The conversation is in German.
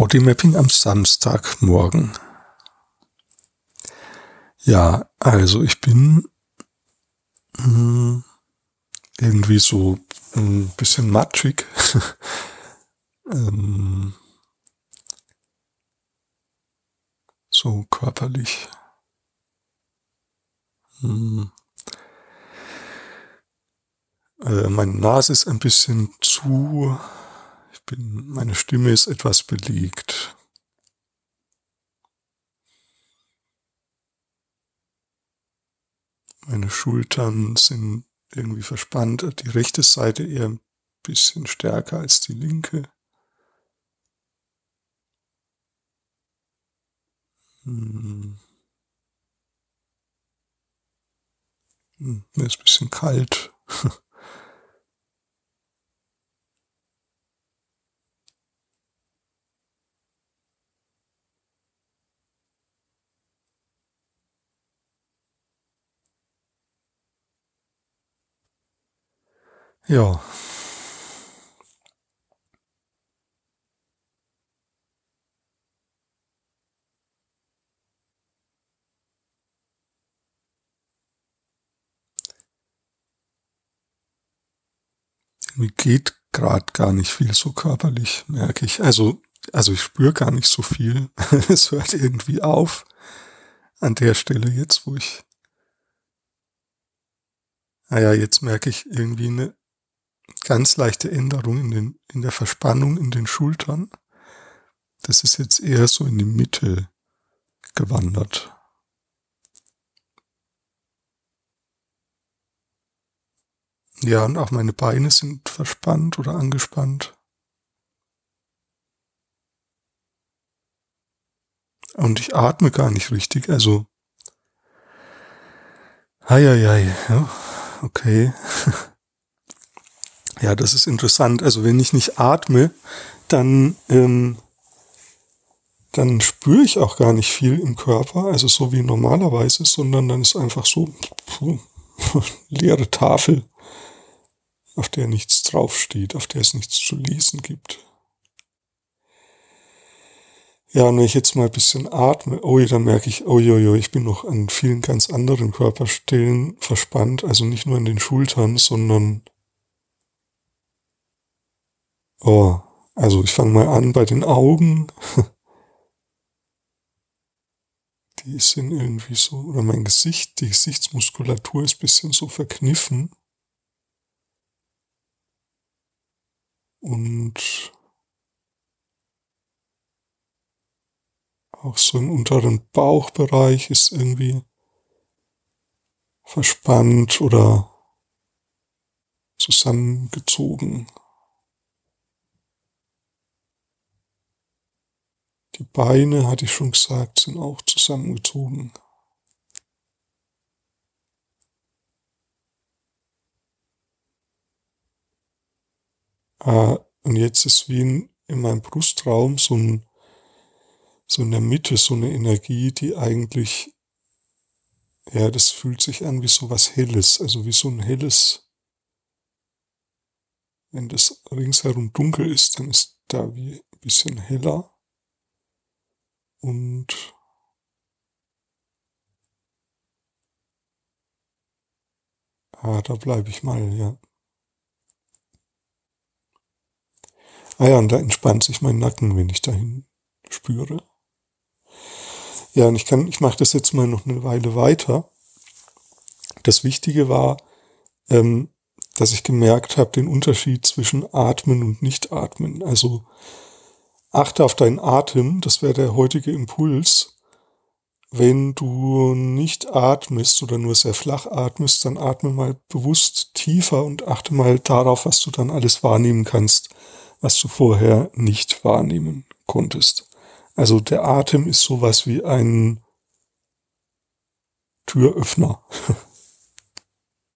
Bodymapping am Samstagmorgen. Ja, also ich bin hm, irgendwie so ein bisschen matschig. ähm, so körperlich. Hm. Äh, meine Nase ist ein bisschen zu bin, meine Stimme ist etwas belegt. Meine Schultern sind irgendwie verspannt, die rechte Seite eher ein bisschen stärker als die linke. Hm. Hm, mir ist ein bisschen kalt. Ja. Mir geht gerade gar nicht viel so körperlich, merke ich. Also, also ich spüre gar nicht so viel. es hört irgendwie auf an der Stelle jetzt, wo ich. Naja, jetzt merke ich irgendwie eine ganz leichte Änderung in, den, in der Verspannung in den Schultern. Das ist jetzt eher so in die Mitte gewandert. Ja, und auch meine Beine sind verspannt oder angespannt. Und ich atme gar nicht richtig, also. Heieiei, ja, okay. Ja, das ist interessant. Also wenn ich nicht atme, dann, ähm, dann spüre ich auch gar nicht viel im Körper, also so wie normalerweise, sondern dann ist einfach so puh, leere Tafel, auf der nichts draufsteht, auf der es nichts zu lesen gibt. Ja, und wenn ich jetzt mal ein bisschen atme, oh, dann merke ich, oh, jo, jo, ich bin noch an vielen ganz anderen Körperstellen verspannt, also nicht nur an den Schultern, sondern Oh, also ich fange mal an bei den Augen. Die sind irgendwie so, oder mein Gesicht, die Gesichtsmuskulatur ist bisschen so verkniffen. Und auch so im unteren Bauchbereich ist irgendwie verspannt oder zusammengezogen. Die Beine, hatte ich schon gesagt, sind auch zusammengezogen. Ah, und jetzt ist wie in, in meinem Brustraum so ein, so in der Mitte so eine Energie, die eigentlich, ja, das fühlt sich an wie so was Helles, also wie so ein helles, wenn das ringsherum dunkel ist, dann ist da wie ein bisschen heller. Und ah, da bleibe ich mal, ja. Ah ja, und da entspannt sich mein Nacken, wenn ich dahin spüre. Ja, und ich kann, ich mache das jetzt mal noch eine Weile weiter. Das Wichtige war, ähm, dass ich gemerkt habe, den Unterschied zwischen Atmen und Nicht-Atmen. Also achte auf deinen Atem, das wäre der heutige Impuls. Wenn du nicht atmest oder nur sehr flach atmest, dann atme mal bewusst tiefer und achte mal darauf, was du dann alles wahrnehmen kannst, was du vorher nicht wahrnehmen konntest. Also der Atem ist sowas wie ein Türöffner.